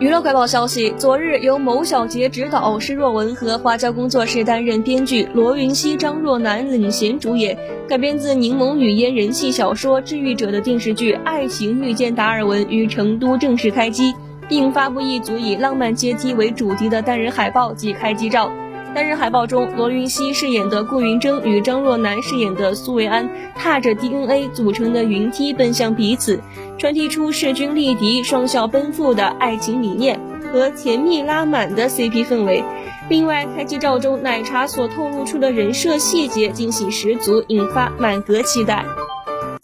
娱乐快报消息：昨日由某小杰执导，施若文和花椒工作室担任编剧，罗云熙、张若楠领衔主演，改编自柠檬语嫣人气小说《治愈者》的电视剧《爱情遇见达尔文》于成都正式开机，并发布一组以浪漫阶梯为主题的单人海报及开机照。单人海报中，罗云熙饰演的顾云峥与张若楠饰演的苏维安踏着 DNA 组成的云梯奔向彼此，传递出势均力敌、双向奔赴的爱情理念和甜蜜拉满的 CP 氛围。另外，开机照中奶茶所透露出的人设细节惊喜十足，引发满格期待。